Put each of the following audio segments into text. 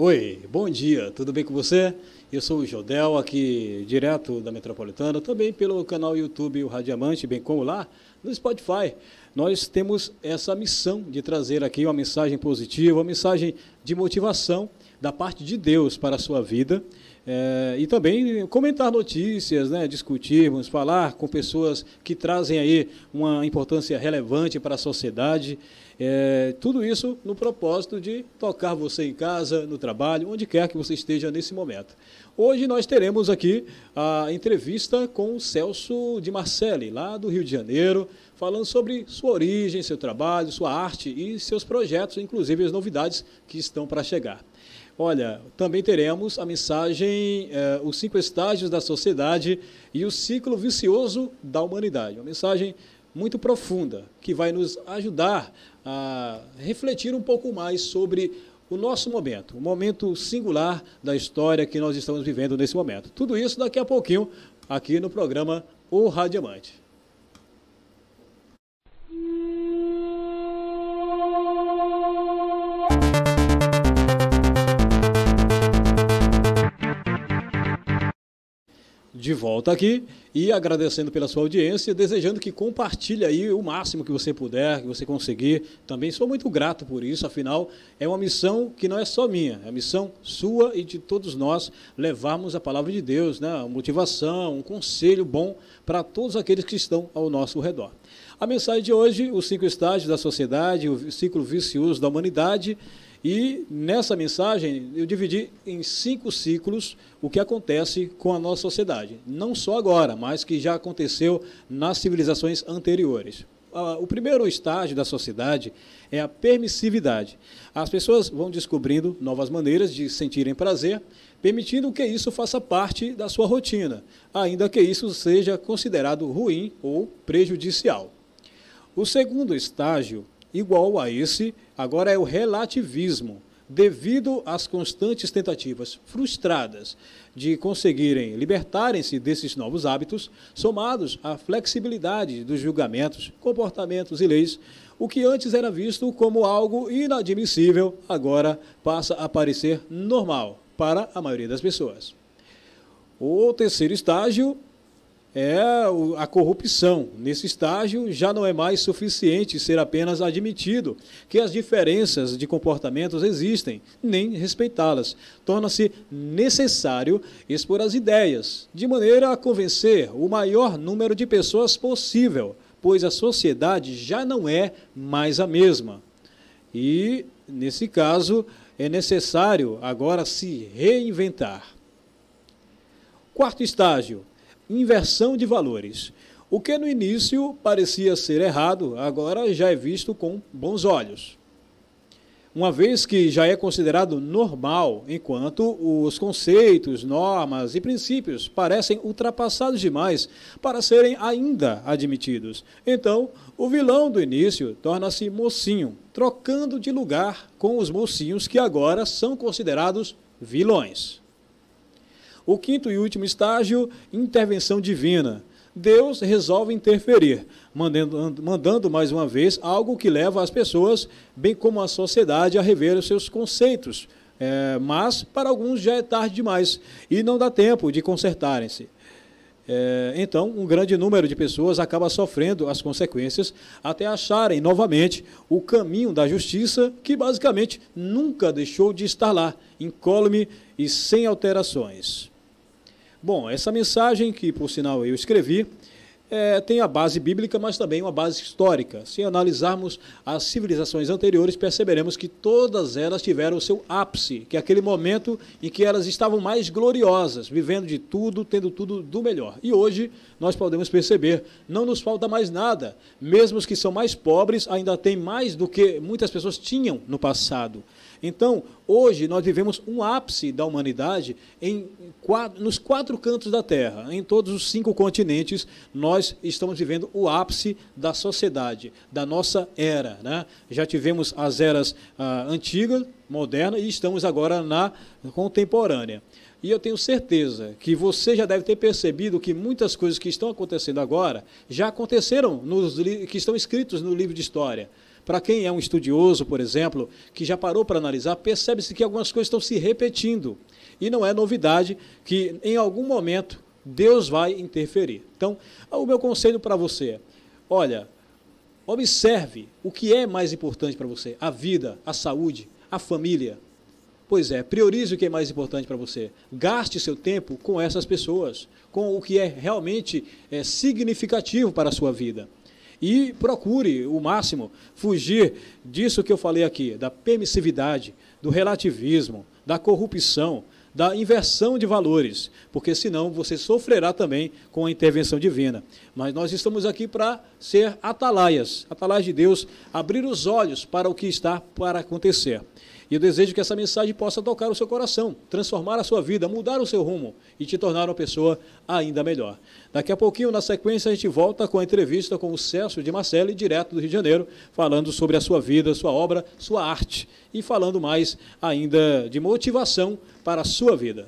Oi, bom dia, tudo bem com você? Eu sou o Jodel, aqui direto da Metropolitana, também pelo canal YouTube o Radiamante, bem como lá no Spotify. Nós temos essa missão de trazer aqui uma mensagem positiva, uma mensagem de motivação da parte de Deus para a sua vida. É, e também comentar notícias, né, discutirmos, falar com pessoas que trazem aí uma importância relevante para a sociedade. É, tudo isso no propósito de tocar você em casa, no trabalho, onde quer que você esteja nesse momento. Hoje nós teremos aqui a entrevista com o Celso de Marcelli, lá do Rio de Janeiro, falando sobre sua origem, seu trabalho, sua arte e seus projetos, inclusive as novidades que estão para chegar. Olha, também teremos a mensagem eh, Os Cinco Estágios da Sociedade e o Ciclo Vicioso da Humanidade. Uma mensagem muito profunda que vai nos ajudar a refletir um pouco mais sobre o nosso momento, o momento singular da história que nós estamos vivendo nesse momento. Tudo isso daqui a pouquinho aqui no programa O Radiamante. De volta aqui e agradecendo pela sua audiência, desejando que compartilhe aí o máximo que você puder, que você conseguir. Também sou muito grato por isso, afinal, é uma missão que não é só minha, é a missão sua e de todos nós levarmos a palavra de Deus, né? Uma motivação, um conselho bom para todos aqueles que estão ao nosso redor. A mensagem de hoje, os cinco estágios da sociedade, o ciclo vicioso da humanidade e nessa mensagem eu dividi em cinco ciclos o que acontece com a nossa sociedade. Não só agora, mas que já aconteceu nas civilizações anteriores. O primeiro estágio da sociedade é a permissividade. As pessoas vão descobrindo novas maneiras de sentirem prazer, permitindo que isso faça parte da sua rotina, ainda que isso seja considerado ruim ou prejudicial. O segundo estágio, igual a esse, Agora é o relativismo, devido às constantes tentativas frustradas de conseguirem libertarem-se desses novos hábitos, somados à flexibilidade dos julgamentos, comportamentos e leis, o que antes era visto como algo inadmissível, agora passa a parecer normal para a maioria das pessoas. O terceiro estágio é a corrupção. Nesse estágio, já não é mais suficiente ser apenas admitido que as diferenças de comportamentos existem, nem respeitá-las. Torna-se necessário expor as ideias, de maneira a convencer o maior número de pessoas possível, pois a sociedade já não é mais a mesma. E, nesse caso, é necessário agora se reinventar. Quarto estágio inversão de valores. O que no início parecia ser errado, agora já é visto com bons olhos. Uma vez que já é considerado normal, enquanto os conceitos, normas e princípios parecem ultrapassados demais para serem ainda admitidos. Então, o vilão do início torna-se mocinho, trocando de lugar com os mocinhos que agora são considerados vilões. O quinto e último estágio, intervenção divina. Deus resolve interferir, mandando, mandando, mais uma vez algo que leva as pessoas, bem como a sociedade, a rever os seus conceitos. É, mas para alguns já é tarde demais e não dá tempo de consertarem-se. É, então, um grande número de pessoas acaba sofrendo as consequências até acharem novamente o caminho da justiça, que basicamente nunca deixou de estar lá, incólume e sem alterações. Bom, essa mensagem, que por sinal eu escrevi, é, tem a base bíblica, mas também uma base histórica. Se analisarmos as civilizações anteriores, perceberemos que todas elas tiveram o seu ápice, que é aquele momento em que elas estavam mais gloriosas, vivendo de tudo, tendo tudo do melhor. E hoje nós podemos perceber, não nos falta mais nada. Mesmo os que são mais pobres ainda têm mais do que muitas pessoas tinham no passado. Então, hoje nós vivemos um ápice da humanidade em nos quatro cantos da Terra, em todos os cinco continentes, nós estamos vivendo o ápice da sociedade, da nossa era. Né? Já tivemos as eras ah, antigas, modernas, e estamos agora na contemporânea. E eu tenho certeza que você já deve ter percebido que muitas coisas que estão acontecendo agora já aconteceram nos que estão escritos no livro de história. Para quem é um estudioso, por exemplo, que já parou para analisar, percebe-se que algumas coisas estão se repetindo. E não é novidade que em algum momento Deus vai interferir. Então, o meu conselho para você é: olha, observe o que é mais importante para você: a vida, a saúde, a família. Pois é, priorize o que é mais importante para você. Gaste seu tempo com essas pessoas, com o que é realmente é, significativo para a sua vida. E procure o máximo fugir disso que eu falei aqui, da permissividade, do relativismo, da corrupção, da inversão de valores, porque senão você sofrerá também com a intervenção divina. Mas nós estamos aqui para ser atalaias, atalaias de Deus, abrir os olhos para o que está para acontecer. E eu desejo que essa mensagem possa tocar o seu coração, transformar a sua vida, mudar o seu rumo e te tornar uma pessoa ainda melhor. Daqui a pouquinho, na sequência, a gente volta com a entrevista com o Celso de Marcelli, direto do Rio de Janeiro, falando sobre a sua vida, sua obra, sua arte e falando mais ainda de motivação para a sua vida.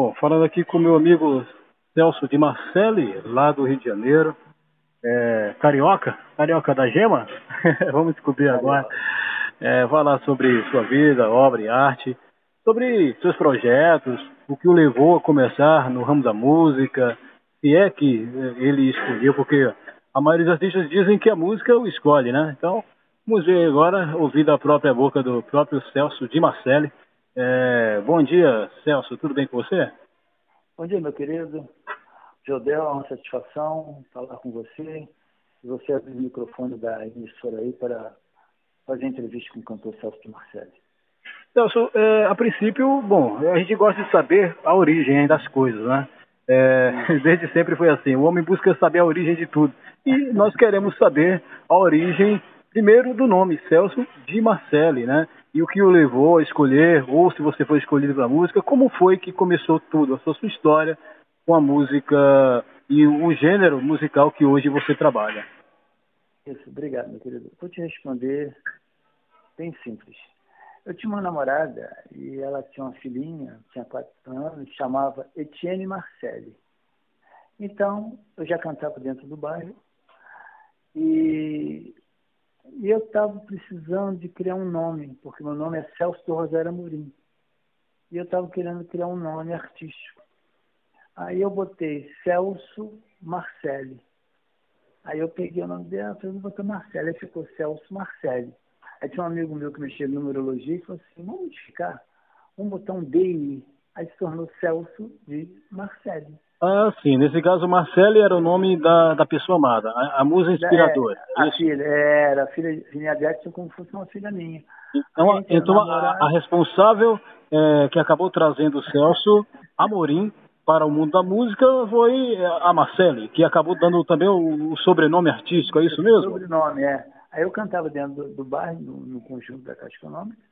Bom, falando aqui com meu amigo Celso de Marcelli, lá do Rio de Janeiro. É, carioca, carioca da gema, vamos descobrir agora. É, falar sobre sua vida, obra e arte, sobre seus projetos, o que o levou a começar no ramo da música, se é que ele escolheu, porque a maioria dos artistas dizem que a música o escolhe, né? Então, vamos ver agora, ouvir da própria boca do próprio Celso de Marcelli, é, bom dia, Celso, tudo bem com você? Bom dia, meu querido. Jodel, é uma satisfação falar com você. Você abrir o microfone da emissora aí para fazer entrevista com o cantor Celso de Marcelli. Celso, é, a princípio, bom, a gente gosta de saber a origem das coisas, né? É, desde sempre foi assim, o homem busca saber a origem de tudo. E nós queremos saber a origem, primeiro, do nome, Celso de Marcelli, né? e o que o levou a escolher, ou se você foi escolhido pela música, como foi que começou tudo, a sua, sua história com a música e o gênero musical que hoje você trabalha. Isso, obrigado, meu querido. Vou te responder bem simples. Eu tinha uma namorada e ela tinha uma filhinha, tinha quatro anos, chamava Etienne Marcelli. Então, eu já cantava dentro do bairro e e eu estava precisando de criar um nome, porque meu nome é Celso do Rosário Amorim. E eu estava querendo criar um nome artístico. Aí eu botei Celso Marcelli. Aí eu peguei o nome dela, falei, vou botar Marcelli. Aí ficou Celso Marcelli. Aí tinha um amigo meu que mexia em numerologia e falou assim, vamos modificar, vamos botar um DI. Aí se tornou Celso de Marcelli. Ah, sim. Nesse caso, Marcele era o nome da, da pessoa amada, a, a musa inspiradora. É, a filha, era a filha, filha Adete como se fosse uma filha minha. Então, então a, a, responsável é, que acabou trazendo o Celso Amorim para o mundo da música foi a Marcele, que acabou dando também o, o sobrenome artístico, é isso mesmo? Sobrenome, é. Aí eu cantava dentro do, do bairro, no, no, conjunto da Caixa Econômica,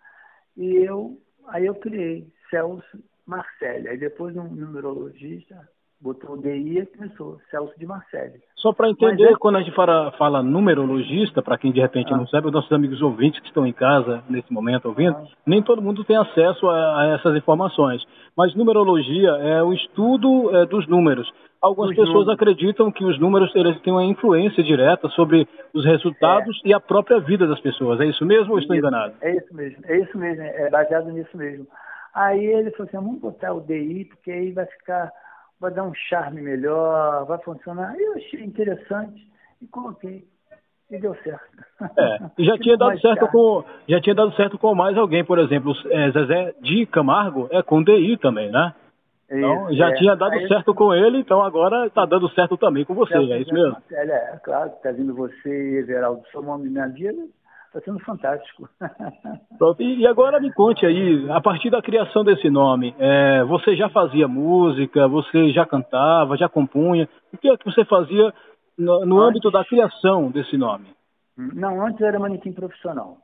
e eu, aí eu criei Celso Marcele. Aí depois um numerologista botou o DI e começou, Celso de Marcelli. Só para entender, quando a gente fala, fala numerologista, para quem de repente ah. não sabe, os nossos amigos ouvintes que estão em casa nesse momento ouvindo, ah. nem todo mundo tem acesso a, a, essas informações. Mas numerologia é o estudo é, dos números. Algumas pessoas números. acreditam que os números eles têm uma influência direta sobre os resultados é. e a própria vida das pessoas. É isso mesmo ou estou enganado? É isso mesmo, é isso mesmo, é baseado nisso mesmo. Aí ele falou assim, vamos botar o DI, porque aí vai ficar vai dar um charme melhor, vai funcionar. Eu achei interessante e coloquei. E deu certo. É, e já tinha dado certo charme. com já tinha dado certo com mais alguém, por exemplo, é, Zezé de Camargo é com DI também, né? Então, já é. tinha dado Aí, certo com ele, então agora está dando certo também com você, é isso mesmo? É, é claro, está vindo você e Everaldo somando minha vida, está sendo fantástico. E agora me conte aí, a partir da criação desse nome, é, você já fazia música, você já cantava, já compunha? O que é que você fazia no, no antes, âmbito da criação desse nome? Não, antes eu era manequim profissional.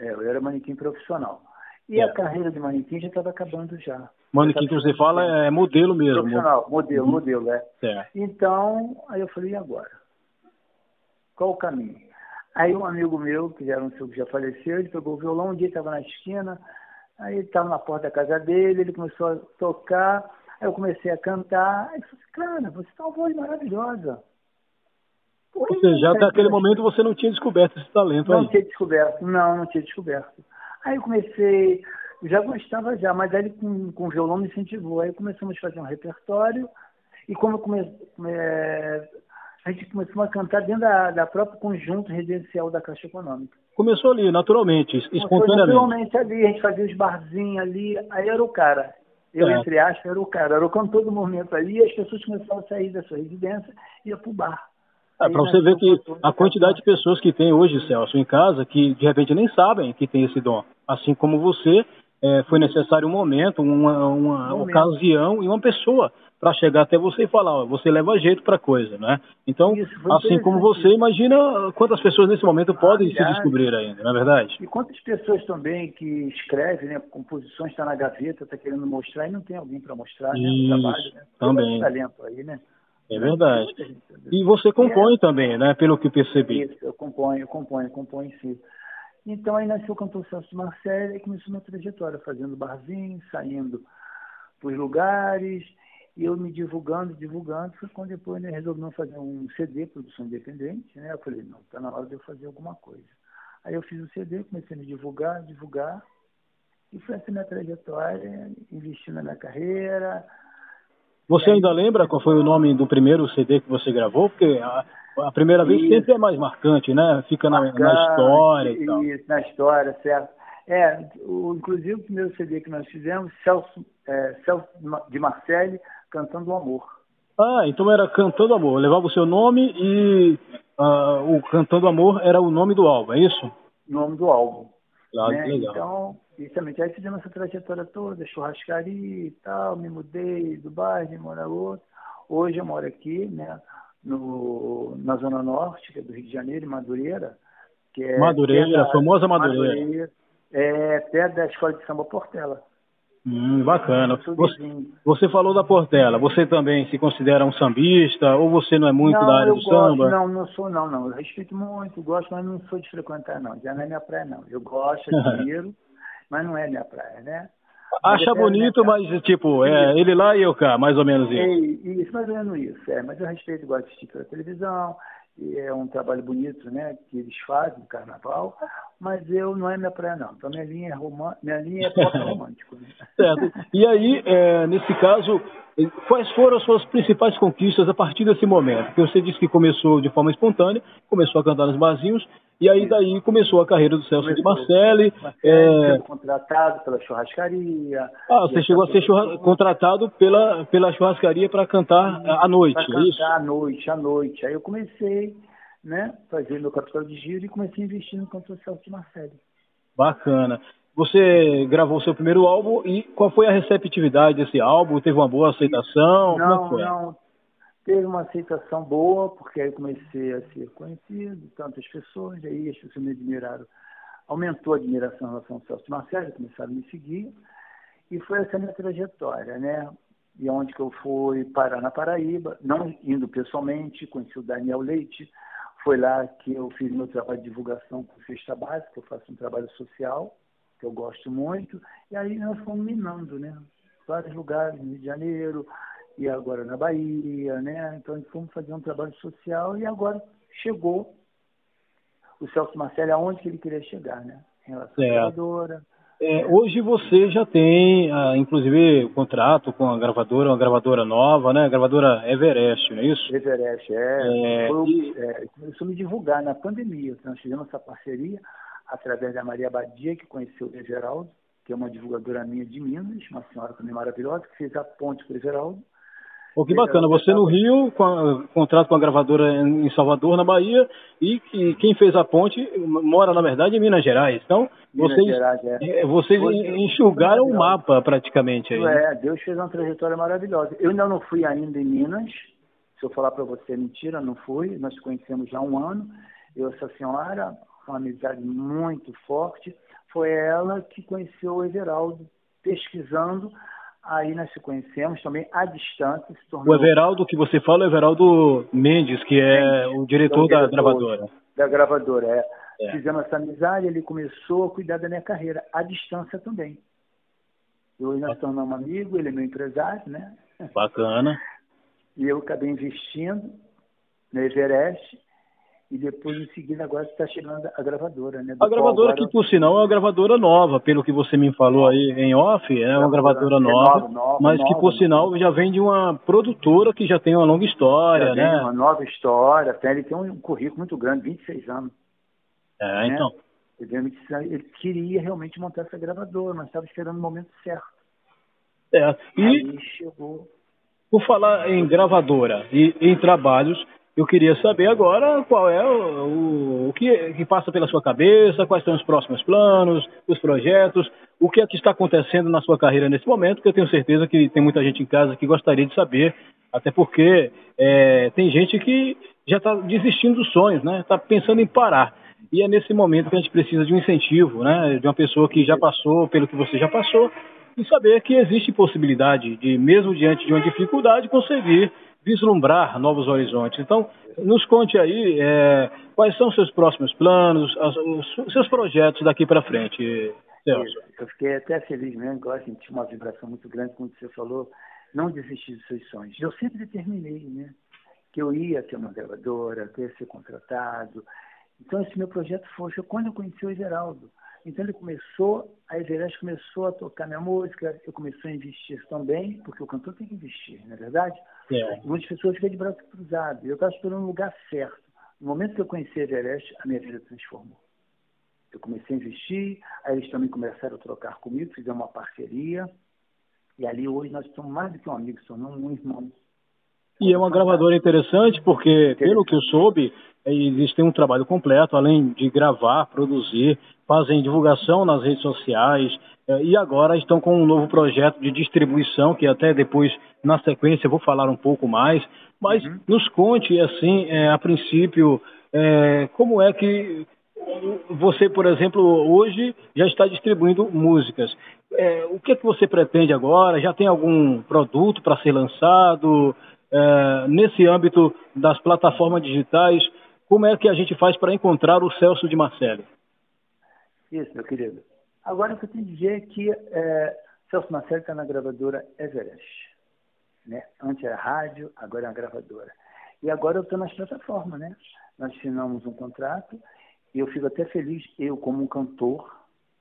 É, eu era manequim profissional. E é. a carreira de manequim já estava acabando já. Manequim que você fala é modelo mesmo. Profissional, modelo, uhum. modelo, é. é. Então, aí eu falei, e agora? Qual o caminho? Aí um amigo meu, que já era um senhor que já faleceu, ele pegou o violão, um dia estava na esquina, Aí estava na porta da casa dele, ele começou a tocar, aí eu comecei a cantar, aí eu falei, cara, você tem uma voz maravilhosa. Ou seja, já até aquele momento você não tinha descoberto esse talento não aí. Não tinha descoberto, não, não tinha descoberto. Aí eu comecei, já gostava já, mas aí ele com, com o violão me incentivou. Aí começamos a fazer um repertório e como comecei, é, a gente começou a cantar dentro da, da própria conjunto residencial da Caixa Econômica. Começou ali, naturalmente, espontaneamente. naturalmente ali, a gente fazia os barzinhos ali, aí era o cara. Eu, é. entre aspas, era o cara. Era o cantor do momento ali, e as pessoas começaram a sair da sua residência e ia pro bar. É, para você ver que a quantidade de pessoas que tem hoje, Celso, em casa, que de repente nem sabem que tem esse dom. Assim como você, é, foi necessário um momento, uma, uma um ocasião e uma pessoa para chegar até você e falar, ó, você leva jeito para coisa, né? Então, assim como você, imagina quantas pessoas nesse momento podem ah, se descobrir ainda, não é verdade? E quantas pessoas também que escrevem, né, composições está na gaveta, está querendo mostrar e não tem alguém para mostrar, né, o trabalho, né? também. talento aí, né? É verdade. E você compõe é, também, né? Pelo que percebi. Isso, eu componho, eu componho, eu componho sim. Então aí nasceu o cantor Celso Marcelo e começou minha trajetória, fazendo barzinho, saindo para os lugares, e eu me divulgando, divulgando, foi quando depois né, resolvemos fazer um CD, produção independente, né? Eu falei, não, está na hora de eu fazer alguma coisa. Aí eu fiz o um CD, comecei a me divulgar, divulgar, e foi essa minha trajetória, investindo na minha carreira, você ainda lembra qual foi o nome do primeiro CD que você gravou? Porque a, a primeira vez isso. sempre é mais marcante, né? Fica marcante, na, na, história e tal. Isso, na história, certo. É, o, inclusive o primeiro CD que nós fizemos, Celso, é, Celso de Marcelli, Cantando o Amor. Ah, então era Cantando Amor. Levava o seu nome e uh, o Cantando Amor era o nome do álbum, é isso? Nome do álbum. Claro, né? legal. Então, Justamente, aí fizemos essa trajetória toda, churrascaria e tal, me mudei do bairro, morar outro. Hoje eu moro aqui, né, no, na Zona Norte, que é do Rio de Janeiro, em Madureira. Que é Madureira, a famosa Madureira. Madureira. É perto da Escola de Samba Portela. Hum, bacana. Você, você, falou da Portela. Você também se considera um sambista ou você não é muito não, da área do gosto, samba? Não, não sou não, não. Eu respeito muito, gosto, mas não sou de frequentar não. Já não é minha praia não. Eu gosto, admiro, mas não é minha praia, né? Acha bonito, mas tipo, é ele lá e eu cá, mais ou menos isso. É, isso, mais ou menos isso, é. Mas eu respeito, gosto de assistir pela televisão, é um trabalho bonito, né, que eles fazem no carnaval, mas eu não é minha praia não. Então minha linha é romântica, minha linha é pop romântico. Né? certo. E aí, é, nesse caso, quais foram as suas principais conquistas a partir desse momento? Porque você disse que começou de forma espontânea, começou a cantar nos barzinhos, e aí daí começou a carreira do Celso começou. de Marcelli. é... contratado pela churrascaria. Ah, você chegou a ser churra... contratado pela, pela churrascaria para cantar à noite, pra é isso? à noite, à noite. Aí eu comecei, né, fazer meu capital de giro e comecei a investir no cantor Celso de Marcelli. Bacana. Você gravou seu primeiro álbum e qual foi a receptividade desse álbum? Teve uma boa aceitação? Não, é não teve uma aceitação boa, porque aí comecei a ser conhecido, tantas pessoas, aí as pessoas me admiraram, aumentou a admiração em relação ao Celso Marcelo, começaram a me seguir, e foi essa minha trajetória, né? E onde que eu fui parar na Paraíba, não indo pessoalmente, conheci o Daniel Leite, foi lá que eu fiz meu trabalho de divulgação com Festa Básica, eu faço um trabalho social, que eu gosto muito, e aí nós fomos minando, né? Vários lugares, no Rio de Janeiro, e agora na Bahia, né? Então fomos fazer um trabalho social e agora chegou o Celso Marcelo aonde que ele queria chegar, né? Em relação à gravadora. É, hoje você já tem, ah, inclusive, contrato com a gravadora, uma gravadora nova, né? A gravadora Everest, não é isso? Everest, é. é, Foi, é começou a me divulgar na pandemia. Nós fizemos essa parceria através da Maria Badia, que conheceu o Everaldo, que é uma divulgadora minha de Minas, uma senhora também maravilhosa, que fez a ponte com o Everaldo. Pô, que bacana. Você no Rio, com a, contrato com a gravadora em Salvador, na Bahia, e que quem fez a ponte mora, na verdade, em Minas Gerais. Então, Minas vocês, Gerais, é. é vocês enxugaram o mapa praticamente aí. É, Deus fez uma trajetória maravilhosa. Eu ainda não fui ainda em Minas. Se eu falar para você mentira, não fui. Nós conhecemos já há um ano. Eu, essa senhora, uma amizade muito forte. Foi ela que conheceu o Everaldo, pesquisando Aí nós se conhecemos também à distância. Tornou... O Everaldo que você fala é o Everaldo Mendes, que é Mendes, o diretor, é o diretor da gravadora. Da gravadora, é. é. Fizemos essa amizade, ele começou a cuidar da minha carreira, à distância também. E hoje nós tornamos amigos, ele é meu empresário, né? Bacana. E eu acabei investindo no Everest e depois em seguida agora está chegando a gravadora, né? A gravadora que por sinal é uma gravadora nova, pelo que você me falou aí em off, é uma gravadora nova, nova, nova mas nova, que por sinal já vem de uma produtora que já tem uma longa história, já né? uma nova história, até ele tem um currículo muito grande, 26 anos. É, né? então. Ele, ele queria realmente montar essa gravadora, mas estava esperando o momento certo. É, e aí chegou. Por falar em gravadora e em trabalhos, eu queria saber agora qual é o, o, o que, que, passa pela sua cabeça, quais são os próximos planos, os projetos, o que é que está acontecendo na sua carreira nesse momento, porque eu tenho certeza que tem muita gente em casa que gostaria de saber, até porque é, tem gente que já está desistindo dos sonhos, né? Está pensando em parar. E é nesse momento que a gente precisa de um incentivo, né? De uma pessoa que já passou pelo que você já passou e saber que existe possibilidade de, mesmo diante de uma dificuldade, conseguir vislumbrar novos horizontes. Então, nos conte aí é, quais são os seus próximos planos, os seus projetos daqui para frente, Celso. Eu fiquei até feliz mesmo, que eu senti uma vibração muito grande quando você falou, não desistir dos seus sonhos. Eu sempre determinei, né? Que eu ia ter uma gravadora, que eu ia ser contratado. Então, esse meu projeto foi quando eu conheci o Everaldo. Então ele começou, a Everest começou a tocar minha música, eu comecei a investir também, porque o cantor tem que investir, não é verdade? É. Muitas pessoas ficam de braço cruzado. Eu estava esperando um lugar certo. No momento que eu conheci a Everest, a minha vida transformou. Eu comecei a investir, aí eles também começaram a trocar comigo, fizemos uma parceria, e ali hoje nós somos mais do que um amigo, somos um irmão. E é uma gravadora interessante porque, interessante. pelo que eu soube, existe um trabalho completo, além de gravar, produzir, fazem divulgação nas redes sociais e agora estão com um novo projeto de distribuição, que até depois, na sequência, eu vou falar um pouco mais. Mas uhum. nos conte, assim, é, a princípio, é, como é que você, por exemplo, hoje já está distribuindo músicas. É, o que, é que você pretende agora? Já tem algum produto para ser lançado? É, nesse âmbito das plataformas digitais, como é que a gente faz para encontrar o Celso de Marcelo? Isso, meu querido. Agora o que eu tenho que dizer é que é, Celso Marcelo está na gravadora Everest. Né? Antes era rádio, agora é uma gravadora. E agora eu estou nas plataformas, né? Nós assinamos um contrato e eu fico até feliz, eu como um cantor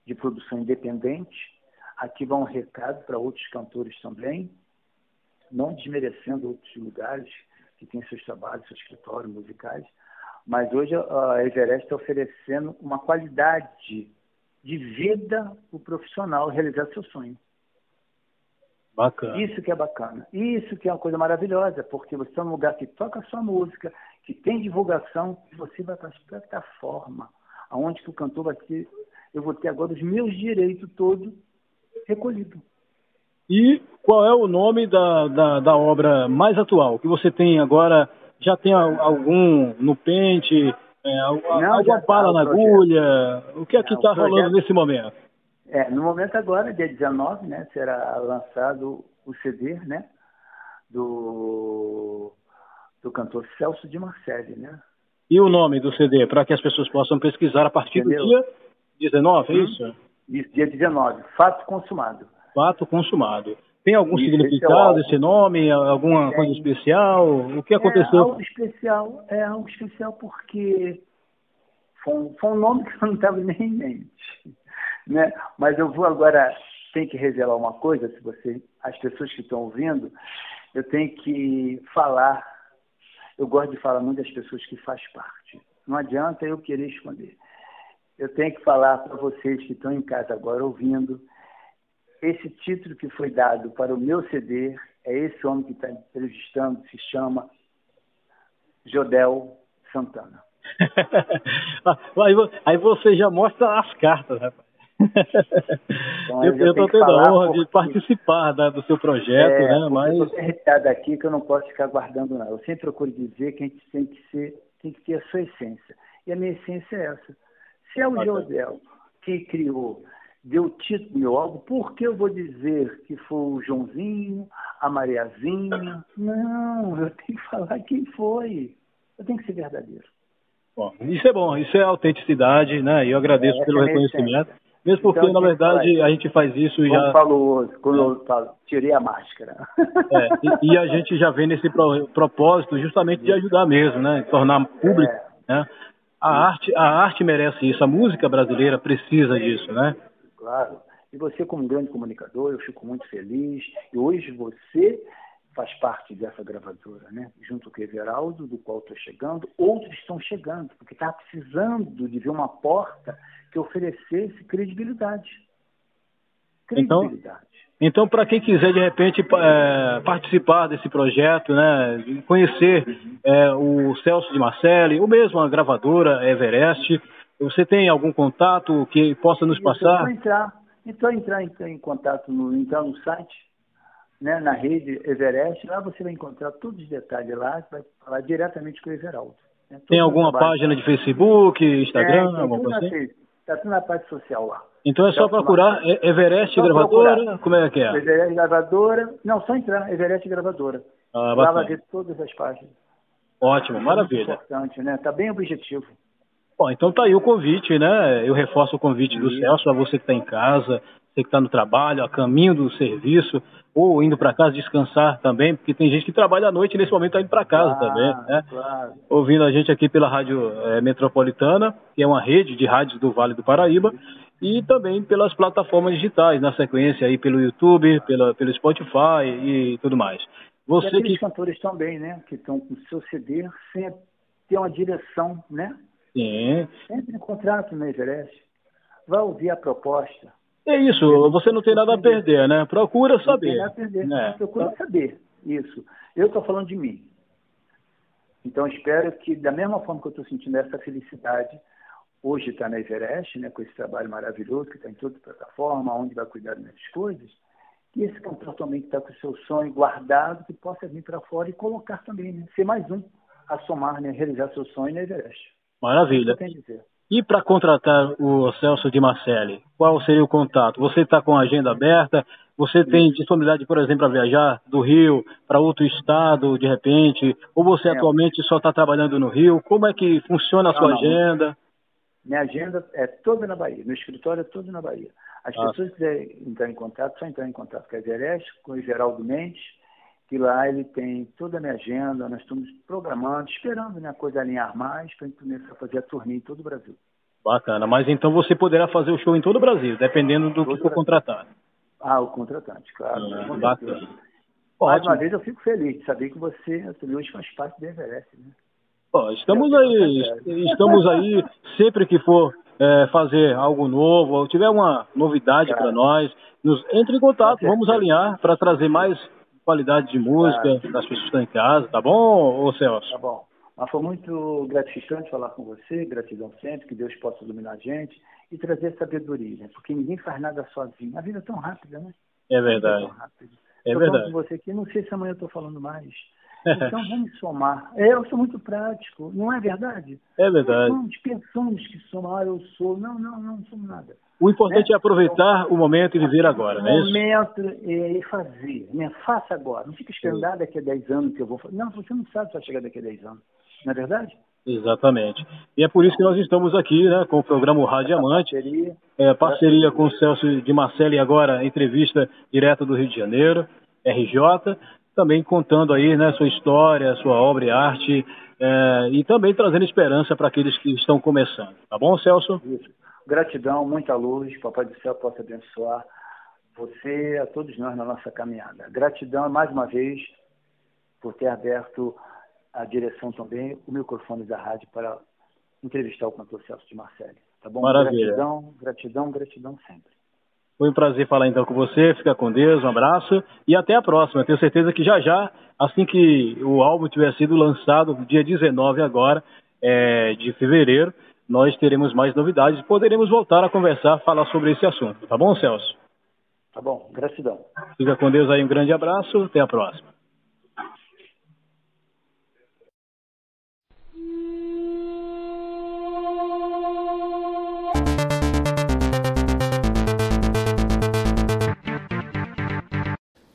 de produção independente, aqui vai um recado para outros cantores também, não desmerecendo outros lugares que têm seus trabalhos, seus escritórios musicais, mas hoje a Everest está oferecendo uma qualidade de vida o profissional realizar seu sonho. Bacana. Isso que é bacana. Isso que é uma coisa maravilhosa, porque você está num lugar que toca a sua música, que tem divulgação, e você vai para a plataforma, aonde que o cantor vai ter, eu vou ter agora os meus direitos todos recolhidos. E qual é o nome da, da, da obra mais atual que você tem agora já tem algum no pente, é, Não, alguma bala tá na agulha? O que é que está rolando nesse momento? É, no momento agora, dia 19, né, será lançado o CD, né, do, do cantor Celso de Marcelli, né? E o nome do CD, para que as pessoas possam pesquisar a partir Entendeu? do dia 19, é hum? isso? Isso, dia 19, Fato Consumado. Fato Consumado. Tem algum Isso, significado esse, é esse nome? Alguma Tem. coisa especial? O que aconteceu? É algo especial, é algo especial porque foi um, foi um nome que eu não estava nem em mente. Né? Mas eu vou agora, tem que revelar uma coisa, se você, as pessoas que estão ouvindo, eu tenho que falar, eu gosto de falar muito das pessoas que faz parte. Não adianta eu querer esconder. Eu tenho que falar para vocês que estão em casa agora ouvindo, esse título que foi dado para o meu CD é esse homem que está entrevistando, se chama Jodel Santana. aí você já mostra as cartas, rapaz. Então, eu estou tendo a honra de participar da, do seu projeto, é, né? Mas eu estou irritado aqui que eu não posso ficar guardando nada. Eu sempre procuro dizer que a gente tem que ser, tem que ter a sua essência. E a minha essência é essa. Se é o Jodel que criou deu título meu álbum, por que eu vou dizer que foi o Joãozinho, a Mariazinha? Não, eu tenho que falar quem foi. Eu tenho que ser verdadeiro. Bom, isso é bom, isso é autenticidade, né? E eu agradeço é, pelo é reconhecimento. Mesmo porque, então, na verdade, a gente faz isso Como já. falou quando eu falo, tirei a máscara. É, e, e, a gente já vem nesse pro, propósito justamente de ajudar mesmo, né? Tornar público. É. Né? A, arte, a arte merece isso, a música brasileira precisa disso, né? Claro. E você, como grande comunicador, eu fico muito feliz. E hoje você faz parte dessa gravadora, né? Junto com o Everaldo, do qual estou chegando. Outros estão chegando, porque está precisando de ver uma porta que oferecesse credibilidade. Então, credibilidade. Então, então para quem quiser, de repente, é, participar desse projeto, né? Conhecer é, o Celso de Marcelli, ou mesmo a gravadora Everest, você tem algum contato que possa nos passar? Então, entrar, então entrar, entrar em contato, no, entrar no site né, na rede Everest, lá você vai encontrar todos os detalhes lá, vai falar diretamente com o Everaldo. Né, tem alguma página de Facebook, Instagram, é, alguma coisa assim? Está tudo na parte social lá. Então é só procurar Everest só Gravadora? Procurar. Como é que é? Everest Gravadora. Não, só entrar, Everest Gravadora. Ah, lá vai ver todas as páginas. Ótimo, é maravilha. importante, né? Está bem objetivo. Bom, então tá aí o convite, né? Eu reforço o convite do Celso a você que está em casa, você que está no trabalho, a caminho do serviço, ou indo para casa descansar também, porque tem gente que trabalha à noite e nesse momento está indo para casa claro, também, né? Claro. Ouvindo a gente aqui pela Rádio é, Metropolitana, que é uma rede de rádios do Vale do Paraíba, e também pelas plataformas digitais, na sequência aí pelo YouTube, pela, pelo Spotify e tudo mais. Você e aqueles que... cantores também, né? Que estão com o seu CD sem ter uma direção, né? Sim. Sempre em contrato no Everest. Vai ouvir a proposta é isso, você não tem nada a perder, né? Procura saber. Não tem nada a perder. É. Procura saber, isso. Eu estou falando de mim. Então, espero que, da mesma forma que eu estou sentindo essa felicidade, hoje está na Everest, né, com esse trabalho maravilhoso, que está em toda plataforma, onde vai cuidar das minhas coisas, que esse cantor também que está com o seu sonho guardado, que possa vir para fora e colocar também, né, ser mais um a somar, né, realizar seu sonho na Everest. Maravilha. E para contratar o Celso de Marcelli, qual seria o contato? Você está com a agenda aberta? Você tem disponibilidade, por exemplo, para viajar do Rio para outro estado, de repente? Ou você é. atualmente só está trabalhando no Rio? Como é que funciona a sua não, agenda? Minha agenda é toda na Bahia, meu escritório é todo na Bahia. As ah. pessoas que quiserem entrar em contato, só entrar em contato com a Everest, com o Geraldo Mendes, que lá ele tem toda a minha agenda, nós estamos programando, esperando né, a coisa alinhar mais para a gente começar a fazer a turnê em todo o Brasil. Bacana, mas então você poderá fazer o show em todo o Brasil, dependendo do todo que for contratado. Ah, o contratante, claro. Ah, bacana. Mais uma vez eu fico feliz de saber que você, hoje faz parte do Everest, né? Bom, estamos aí, estamos aí sempre que for é, fazer algo novo, ou tiver uma novidade para nós, nos, entre em contato, vamos alinhar para trazer mais qualidade de música das pessoas que estão em casa, tá bom, ô Celso? Tá bom. Mas foi muito gratificante falar com você, gratidão sempre, que Deus possa iluminar a gente e trazer sabedoria, né? porque ninguém faz nada sozinho. A vida é tão rápida, né? É verdade. É, é verdade. com você aqui, não sei se amanhã eu estou falando mais. Então vamos somar. É, eu sou muito prático, não é verdade? É verdade. Somos pessoas que somam, ah, eu sou. Não, não, não somos nada. O importante né? é aproveitar então, o momento e viver agora, é isso? O momento é fazer, né? Faça agora. Não fica esperando ah, daqui a 10 anos que eu vou fazer. Não, você não sabe se vai chegar daqui a 10 anos. Não é verdade? Exatamente. E é por isso que nós estamos aqui, né, com o programa Rádio Amante. Parceria, é, parceria com o Celso de Marcelo e agora entrevista direto do Rio de Janeiro, RJ, também contando aí, né, sua história, sua obra e arte, é, e também trazendo esperança para aqueles que estão começando. Tá bom, Celso? Isso. Gratidão, muita luz, Papai do Céu possa abençoar você, a todos nós na nossa caminhada. Gratidão mais uma vez por ter aberto a direção também, o microfone da rádio para entrevistar o cantor Celso de Marcelli. Tá bom? Maravilha. Gratidão, gratidão, gratidão sempre. Foi um prazer falar então com você. Fica com Deus, um abraço e até a próxima. Tenho certeza que já já, assim que o álbum tiver sido lançado, dia 19 agora, é, de fevereiro, nós teremos mais novidades e poderemos voltar a conversar, falar sobre esse assunto. Tá bom, Celso? Tá bom, gratidão. Fica com Deus aí, um grande abraço, até a próxima.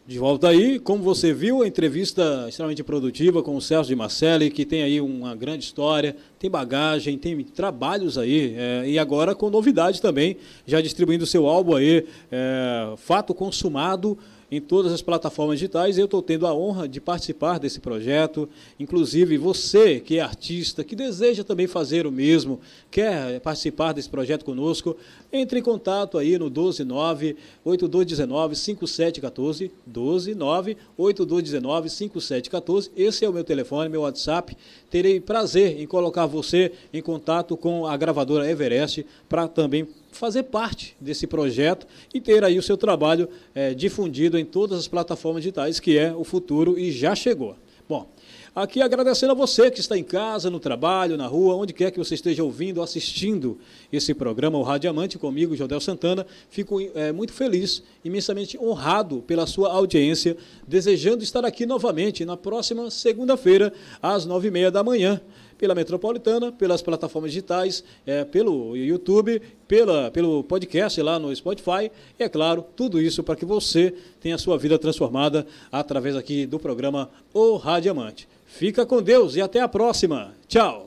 De volta aí, como você viu, a entrevista extremamente produtiva com o Celso de Marcelli, que tem aí uma grande história, tem bagagem, tem trabalhos aí, é, e agora com novidade também, já distribuindo seu álbum aí, é, Fato Consumado, em todas as plataformas digitais. Eu estou tendo a honra de participar desse projeto. Inclusive, você que é artista, que deseja também fazer o mesmo, quer participar desse projeto conosco, entre em contato aí no 129-8219-5714, 129-8219-5714. Esse é o meu telefone, meu WhatsApp. Terei prazer em colocar você em contato com a gravadora Everest para também fazer parte desse projeto e ter aí o seu trabalho é, difundido em todas as plataformas digitais, que é o futuro e já chegou. Bom, aqui agradecendo a você que está em casa, no trabalho, na rua, onde quer que você esteja ouvindo, assistindo esse programa, o Radiamante, comigo, Jodel Santana. Fico é, muito feliz, imensamente honrado pela sua audiência, desejando estar aqui novamente na próxima segunda-feira, às nove e meia da manhã pela Metropolitana, pelas plataformas digitais, é, pelo YouTube, pela, pelo podcast lá no Spotify. E, é claro, tudo isso para que você tenha a sua vida transformada através aqui do programa O Radiamante. Fica com Deus e até a próxima. Tchau!